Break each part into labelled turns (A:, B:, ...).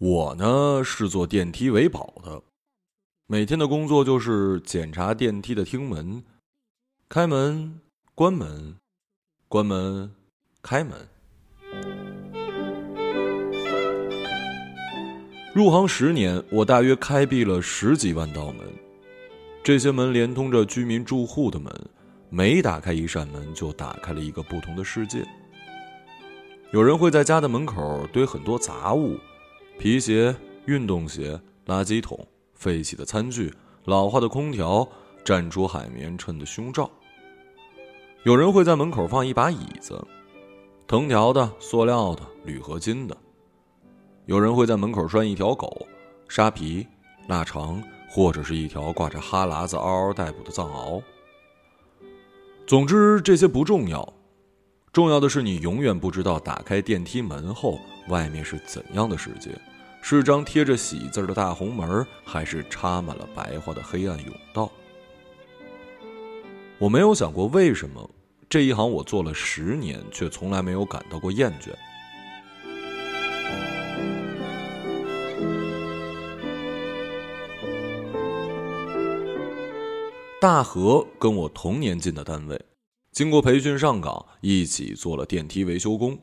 A: 我呢是做电梯维保的，每天的工作就是检查电梯的厅门，开门、关门、关门、开门。入行十年，我大约开闭了十几万道门，这些门连通着居民住户的门，每打开一扇门，就打开了一个不同的世界。有人会在家的门口堆很多杂物。皮鞋、运动鞋、垃圾桶、废弃的餐具、老化的空调、站出海绵衬的胸罩。有人会在门口放一把椅子，藤条的、塑料的、铝合金的。有人会在门口拴一条狗、沙皮、腊肠，或者是一条挂着哈喇子、嗷嗷待哺的藏獒。总之，这些不重要，重要的是你永远不知道打开电梯门后，外面是怎样的世界。是张贴着喜字的大红门，还是插满了白花的黑暗甬道？我没有想过为什么这一行我做了十年，却从来没有感到过厌倦。大河跟我同年进的单位，经过培训上岗，一起做了电梯维修工。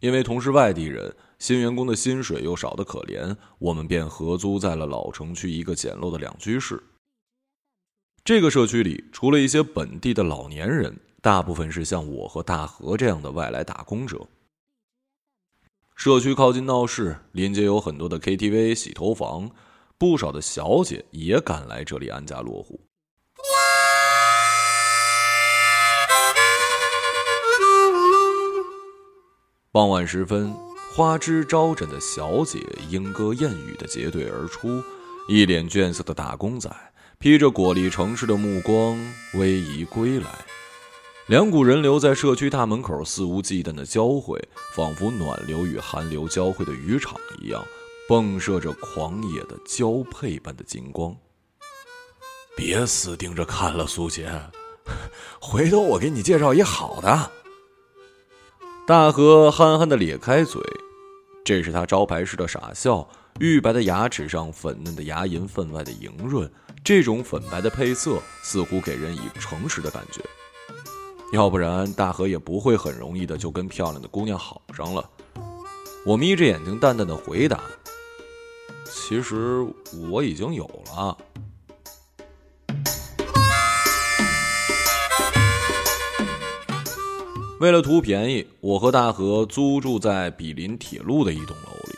A: 因为同是外地人。新员工的薪水又少得可怜，我们便合租在了老城区一个简陋的两居室。这个社区里，除了一些本地的老年人，大部分是像我和大河这样的外来打工者。社区靠近闹市，临街有很多的 KTV、洗头房，不少的小姐也赶来这里安家落户。傍晚时分。花枝招展的小姐莺歌燕语的结队而出，一脸倦色的打工仔披着果粒城市的目光逶迤归来。两股人流在社区大门口肆无忌惮的交汇，仿佛暖流与寒流交汇的渔场一样，迸射着狂野的交配般的金光。别死盯着看了，苏杰，回头我给你介绍一好的。大河憨憨的咧开嘴。这是他招牌式的傻笑，玉白的牙齿上粉嫩的牙龈分外的莹润，这种粉白的配色似乎给人以诚实的感觉。要不然大河也不会很容易的就跟漂亮的姑娘好上了。我眯着眼睛淡淡的回答：“其实我已经有了。”为了图便宜，我和大河租住在毗邻铁路的一栋楼里。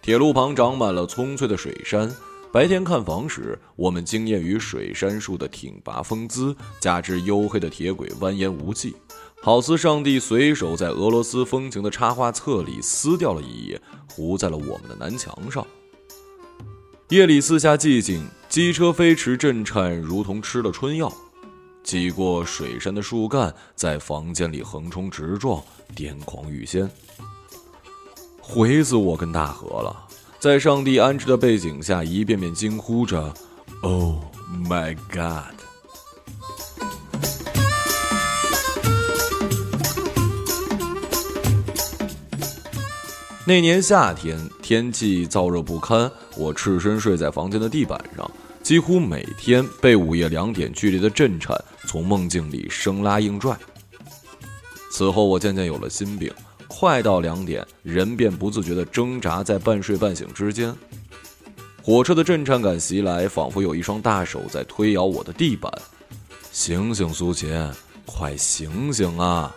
A: 铁路旁长满了葱翠的水杉，白天看房时，我们惊艳于水杉树的挺拔风姿，加之黝黑的铁轨蜿蜒无际，好似上帝随手在俄罗斯风情的插画册里撕掉了一页，糊在了我们的南墙上。夜里四下寂静，机车飞驰震颤，如同吃了春药。挤过水杉的树干，在房间里横冲直撞，癫狂欲仙。毁死我跟大河了！在上帝安置的背景下，一遍遍惊呼着：“Oh my God！” 那年夏天，天气燥热不堪，我赤身睡在房间的地板上。几乎每天被午夜两点剧烈的震颤从梦境里生拉硬拽。此后，我渐渐有了心病，快到两点，人便不自觉地挣扎在半睡半醒之间。火车的震颤感袭来，仿佛有一双大手在推摇我的地板。醒醒，苏秦，快醒醒啊！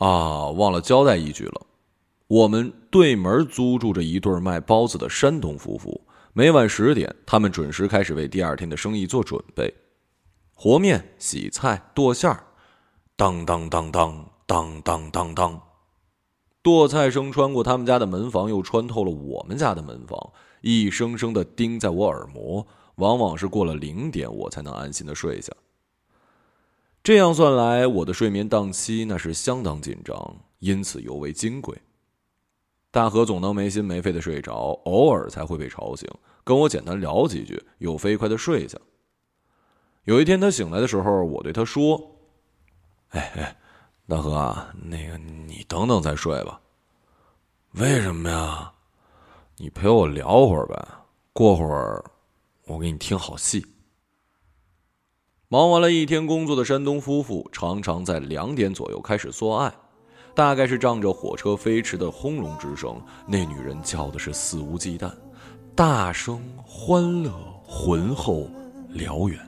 A: 啊，忘了交代一句了，我们对门租住着一对卖包子的山东夫妇。每晚十点，他们准时开始为第二天的生意做准备，和面、洗菜、剁馅儿，当当当当当当当当，剁菜声穿过他们家的门房，又穿透了我们家的门房，一声声的叮在我耳膜。往往是过了零点，我才能安心的睡下。这样算来，我的睡眠档期那是相当紧张，因此尤为金贵。大河总能没心没肺的睡着，偶尔才会被吵醒，跟我简单聊几句，又飞快的睡下。有一天他醒来的时候，我对他说：“哎哎，大河啊，那个你等等再睡吧。为什么呀？你陪我聊会儿呗，过会儿我给你听好戏。”忙完了一天工作的山东夫妇，常常在两点左右开始做爱。大概是仗着火车飞驰的轰隆之声，那女人叫的是肆无忌惮，大声、欢乐、浑厚、辽远。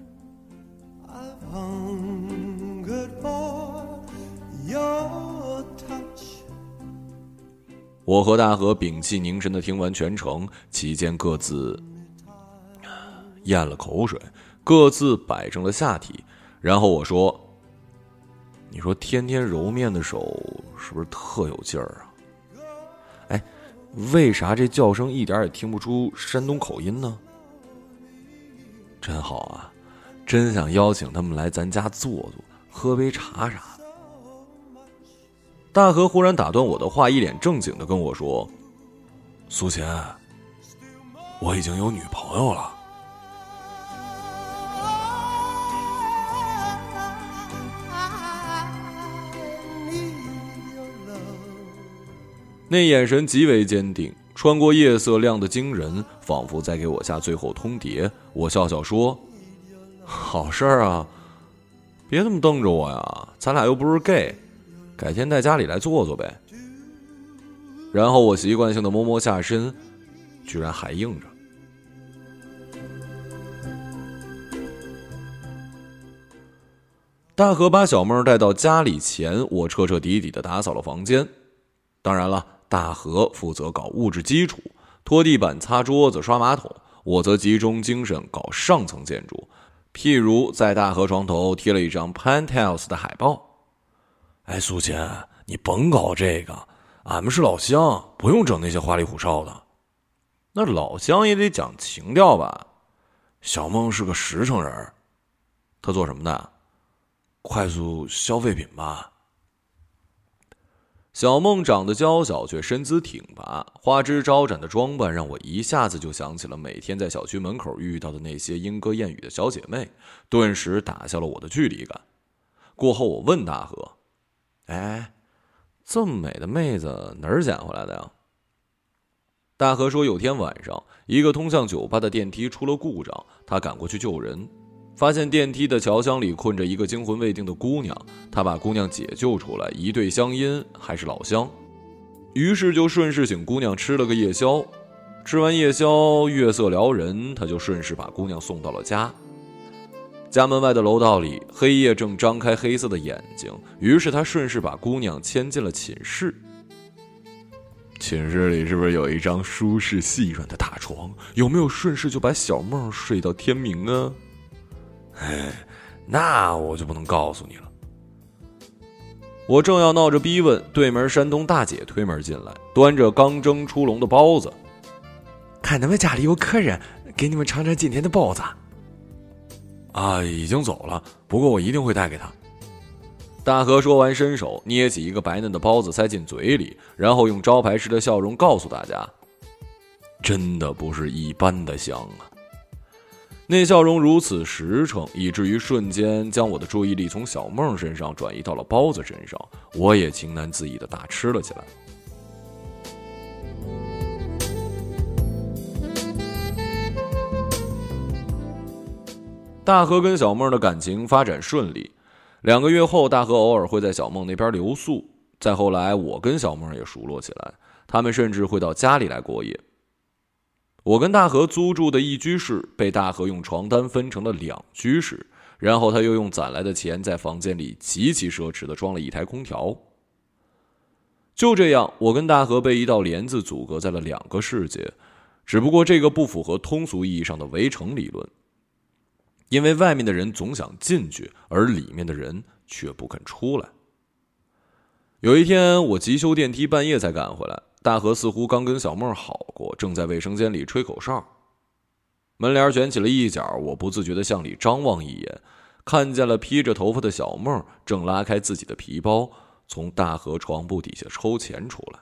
A: 我和大河屏气凝神的听完全程，期间各自咽了口水，各自摆正了下体，然后我说。你说天天揉面的手是不是特有劲儿啊？哎，为啥这叫声一点也听不出山东口音呢？真好啊，真想邀请他们来咱家坐坐，喝杯茶啥的。大河忽然打断我的话，一脸正经的跟我说：“苏贤，我已经有女朋友了。”那眼神极为坚定，穿过夜色亮得惊人，仿佛在给我下最后通牒。我笑笑说：“好事儿啊，别这么瞪着我呀，咱俩又不是 gay，改天带家里来坐坐呗。”然后我习惯性的摸摸下身，居然还硬着。大河把小妹带到家里前，我彻彻底底的打扫了房间，当然了。大河负责搞物质基础，拖地板、擦桌子、刷马桶；我则集中精神搞上层建筑，譬如在大河床头贴了一张 Penthouse 的海报。哎，苏秦，你甭搞这个，俺们是老乡，不用整那些花里胡哨的。那老乡也得讲情调吧？小梦是个实诚人，他做什么的？快速消费品吧。小梦长得娇小，却身姿挺拔，花枝招展的装扮让我一下子就想起了每天在小区门口遇到的那些莺歌燕语的小姐妹，顿时打消了我的距离感。过后，我问大河：“哎，这么美的妹子哪儿捡回来的呀？”大河说：“有天晚上，一个通向酒吧的电梯出了故障，他赶过去救人。”发现电梯的桥箱里困着一个惊魂未定的姑娘，他把姑娘解救出来，一对乡音，还是老乡，于是就顺势请姑娘吃了个夜宵。吃完夜宵，月色撩人，他就顺势把姑娘送到了家。家门外的楼道里，黑夜正张开黑色的眼睛，于是他顺势把姑娘牵进了寝室。寝室里是不是有一张舒适细软的大床？有没有顺势就把小梦睡到天明啊？哎，那我就不能告诉你了。我正要闹着逼问，对门山东大姐推门进来，端着刚蒸出笼的包子。看他们家里有客人，给你们尝尝今天的包子。啊，已经走了，不过我一定会带给他。大河说完，伸手捏起一个白嫩的包子塞进嘴里，然后用招牌式的笑容告诉大家：“真的不是一般的香啊。”那笑容如此实诚，以至于瞬间将我的注意力从小梦身上转移到了包子身上。我也情难自抑的大吃了起来。大河跟小梦的感情发展顺利，两个月后，大河偶尔会在小梦那边留宿。再后来，我跟小梦也熟络起来，他们甚至会到家里来过夜。我跟大河租住的一居室被大河用床单分成了两居室，然后他又用攒来的钱在房间里极其奢侈的装了一台空调。就这样，我跟大河被一道帘子阻隔在了两个世界，只不过这个不符合通俗意义上的围城理论，因为外面的人总想进去，而里面的人却不肯出来。有一天，我急修电梯，半夜才赶回来。大河似乎刚跟小梦好过，正在卫生间里吹口哨。门帘卷起了一角，我不自觉地向里张望一眼，看见了披着头发的小梦正拉开自己的皮包，从大河床铺底下抽钱出来。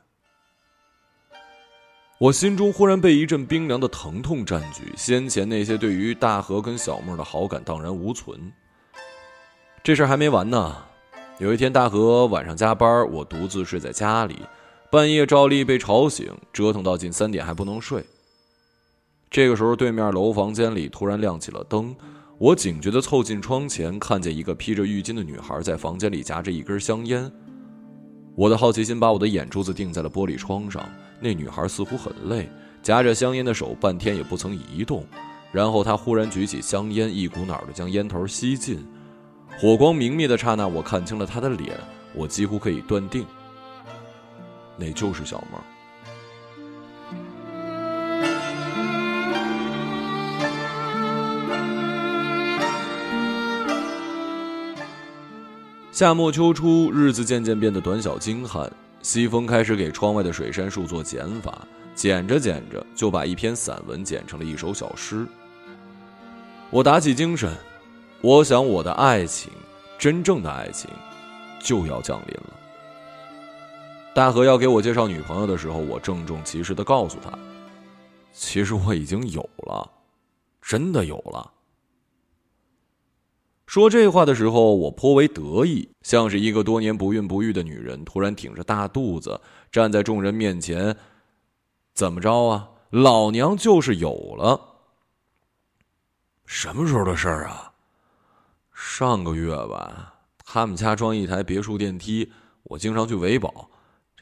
A: 我心中忽然被一阵冰凉的疼痛占据，先前那些对于大河跟小梦的好感荡然无存。这事还没完呢，有一天大河晚上加班，我独自睡在家里，半夜照例被吵醒，折腾到近三点还不能睡。这个时候，对面楼房间里突然亮起了灯，我警觉地凑近窗前，看见一个披着浴巾的女孩在房间里夹着一根香烟。我的好奇心把我的眼珠子定在了玻璃窗上。那女孩似乎很累，夹着香烟的手半天也不曾移动。然后她忽然举起香烟，一股脑的将烟头吸尽。火光明灭的刹那，我看清了她的脸。我几乎可以断定，那就是小梦。夏末秋初，日子渐渐变得短小精悍。西风开始给窗外的水杉树做减法，剪着剪着就把一篇散文剪成了一首小诗。我打起精神，我想我的爱情，真正的爱情，就要降临了。大河要给我介绍女朋友的时候，我郑重其事的告诉他，其实我已经有了，真的有了。说这话的时候，我颇为得意，像是一个多年不孕不育的女人，突然挺着大肚子站在众人面前。怎么着啊？老娘就是有了。什么时候的事儿啊？上个月吧。他们家装一台别墅电梯，我经常去维保，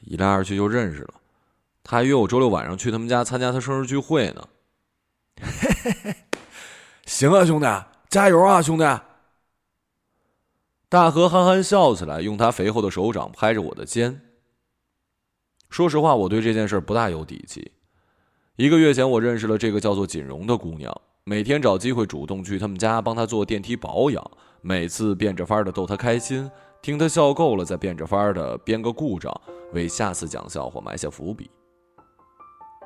A: 这一来二去就认识了。他还约我周六晚上去他们家参加他生日聚会呢。
B: 嘿嘿嘿，行啊，兄弟，加油啊，兄弟！
A: 大河憨憨笑起来，用他肥厚的手掌拍着我的肩。说实话，我对这件事不大有底气。一个月前，我认识了这个叫做锦荣的姑娘，每天找机会主动去他们家帮她做电梯保养，每次变着法的逗她开心，听他笑够了，再变着法儿的编个故障，为下次讲笑话埋下伏笔。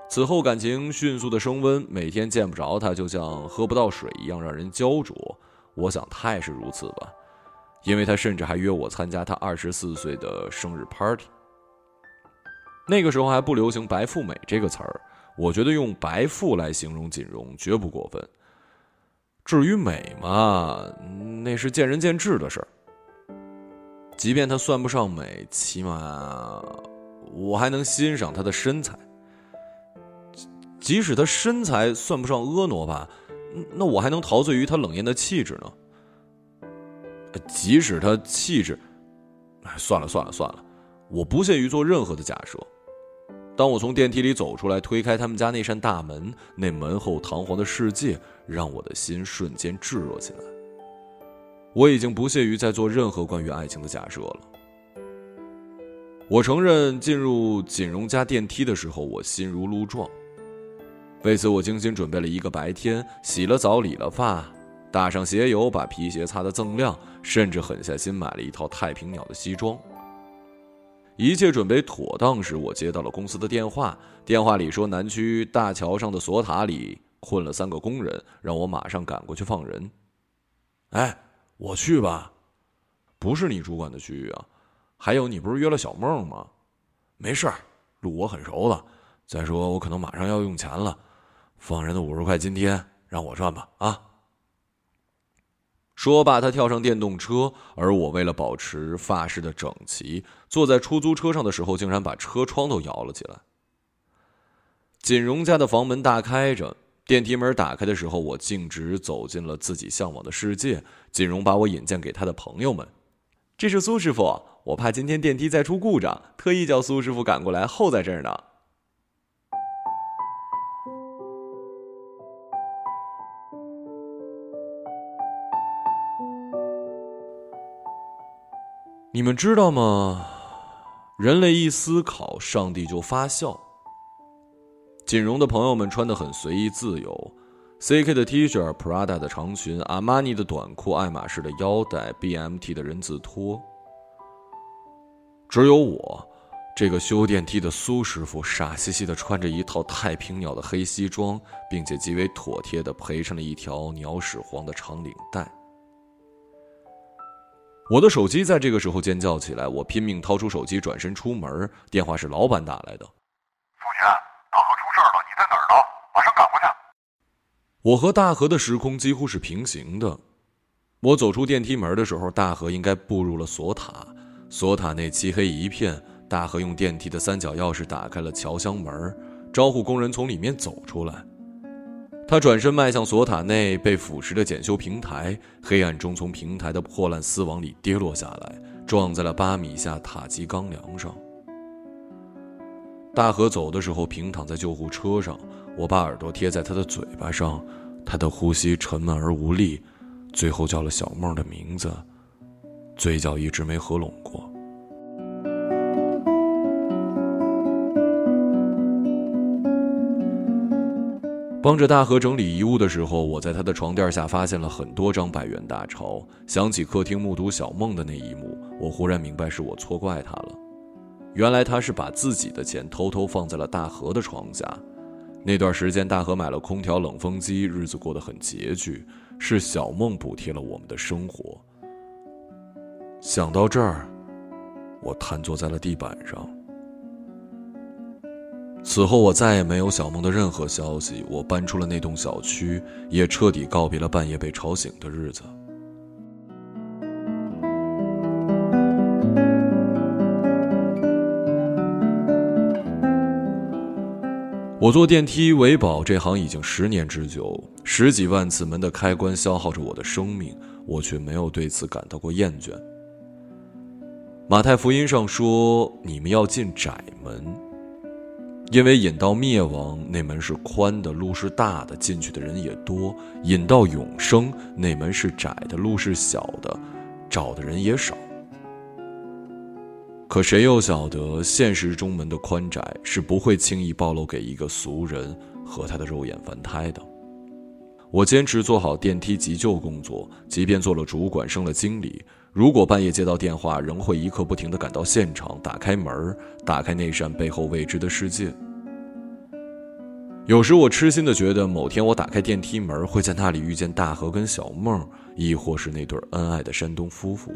A: 此后感情迅速的升温，每天见不着他，就像喝不到水一样让人焦灼。我想，他也是如此吧。因为他甚至还约我参加他二十四岁的生日 party。那个时候还不流行“白富美”这个词儿，我觉得用“白富”来形容锦荣绝不过分。至于美嘛，那是见仁见智的事儿。即便她算不上美，起码我还能欣赏她的身材。即使她身材算不上婀娜吧，那我还能陶醉于她冷艳的气质呢。即使他气质，哎，算了算了算了，我不屑于做任何的假设。当我从电梯里走出来，推开他们家那扇大门，那门后堂皇的世界让我的心瞬间炙热起来。我已经不屑于再做任何关于爱情的假设了。我承认，进入锦荣家电梯的时候，我心如鹿撞。为此，我精心准备了一个白天，洗了澡，理了发。打上鞋油，把皮鞋擦得锃亮，甚至狠下心买了一套太平鸟的西装。一切准备妥当时，我接到了公司的电话。电话里说，南区大桥上的锁塔里困了三个工人，让我马上赶过去放人。
B: 哎，我去吧。
A: 不是你主管的区域啊。还有，你不是约了小梦吗？
B: 没事儿，路我很熟的。再说，我可能马上要用钱了，放人的五十块津贴让我赚吧。啊。
A: 说罢，他跳上电动车，而我为了保持发饰的整齐，坐在出租车上的时候，竟然把车窗都摇了起来。锦荣家的房门大开着，电梯门打开的时候，我径直走进了自己向往的世界。锦荣把我引荐给他的朋友们：“这是苏师傅，我怕今天电梯再出故障，特意叫苏师傅赶过来候在这儿呢。”你们知道吗？人类一思考，上帝就发笑。锦荣的朋友们穿的很随意自由，CK 的 T 恤、Prada 的长裙、阿玛尼的短裤、爱马仕的腰带、BMT 的人字拖。只有我，这个修电梯的苏师傅，傻兮兮的穿着一套太平鸟的黑西装，并且极为妥帖的陪上了一条鸟屎黄的长领带。我的手机在这个时候尖叫起来，我拼命掏出手机，转身出门。电话是老板打来的：“
C: 付钱，大河出事了。”马上赶过去。
A: 我和大河的时空几乎是平行的。我走出电梯门的时候，大河应该步入了锁塔。锁塔内漆黑一片，大河用电梯的三角钥匙打开了桥厢门，招呼工人从里面走出来。他转身迈向锁塔内被腐蚀的检修平台，黑暗中从平台的破烂丝网里跌落下来，撞在了八米下塔基钢梁上。大河走的时候平躺在救护车上，我把耳朵贴在他的嘴巴上，他的呼吸沉闷而无力。最后叫了小梦的名字，嘴角一直没合拢过。帮着大河整理遗物的时候，我在他的床垫下发现了很多张百元大钞。想起客厅目睹小梦的那一幕，我忽然明白是我错怪他了。原来他是把自己的钱偷偷放在了大河的床下。那段时间，大河买了空调、冷风机，日子过得很拮据。是小梦补贴了我们的生活。想到这儿，我瘫坐在了地板上。此后，我再也没有小梦的任何消息。我搬出了那栋小区，也彻底告别了半夜被吵醒的日子。我坐电梯维保这行已经十年之久，十几万次门的开关消耗着我的生命，我却没有对此感到过厌倦。马太福音上说：“你们要进窄门，因为引到灭亡那门是宽的，路是大的，进去的人也多；引到永生那门是窄的，路是小的，找的人也少。”可谁又晓得，现实中门的宽窄是不会轻易暴露给一个俗人和他的肉眼凡胎的。我坚持做好电梯急救工作，即便做了主管，升了经理，如果半夜接到电话，仍会一刻不停地赶到现场，打开门，打开那扇背后未知的世界。有时我痴心的觉得，某天我打开电梯门，会在那里遇见大河跟小梦，亦或是那对恩爱的山东夫妇。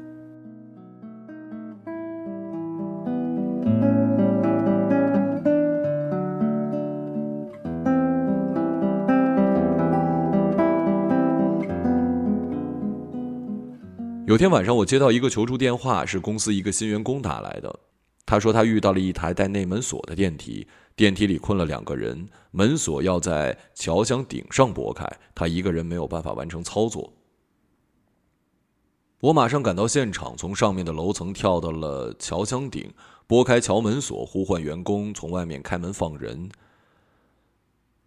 A: 有天晚上，我接到一个求助电话，是公司一个新员工打来的。他说他遇到了一台带内门锁的电梯，电梯里困了两个人，门锁要在桥厢顶上拨开，他一个人没有办法完成操作。我马上赶到现场，从上面的楼层跳到了桥厢顶，拨开桥门锁，呼唤员工从外面开门放人。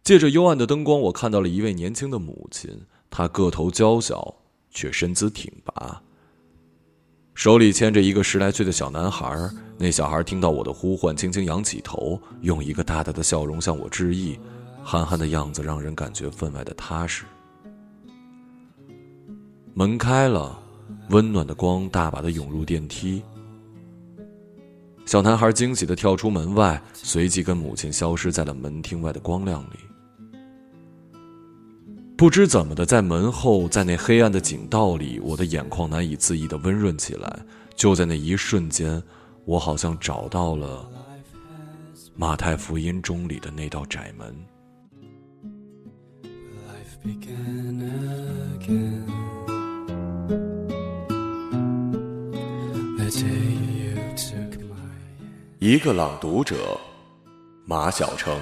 A: 借着幽暗的灯光，我看到了一位年轻的母亲，她个头娇小，却身姿挺拔。手里牵着一个十来岁的小男孩，那小孩听到我的呼唤，轻轻仰起头，用一个大大的笑容向我致意，憨憨的样子让人感觉分外的踏实。门开了，温暖的光大把的涌入电梯，小男孩惊喜的跳出门外，随即跟母亲消失在了门厅外的光亮里。不知怎么的，在门后，在那黑暗的井道里，我的眼眶难以自抑的温润起来。就在那一瞬间，我好像找到了马太福音中里的那道窄门。一个朗读者，马晓成。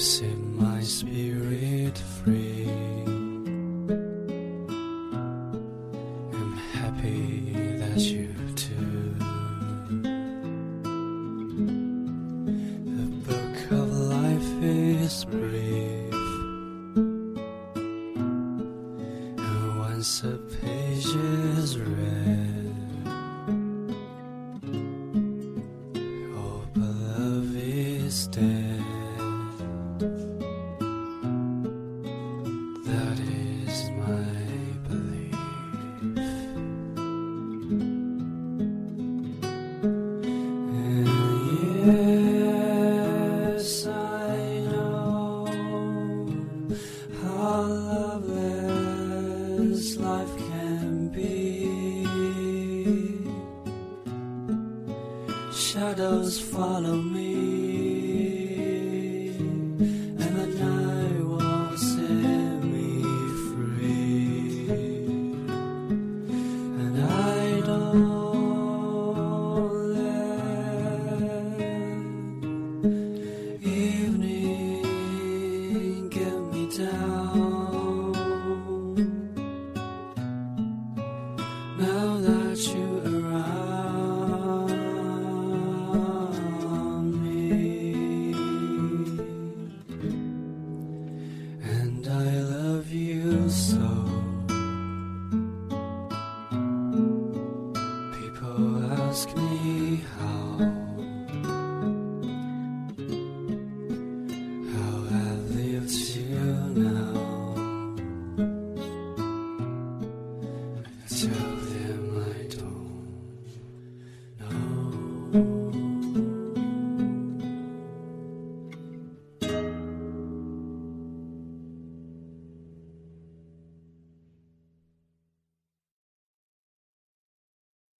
A: Set
C: my spirit free. Yeah.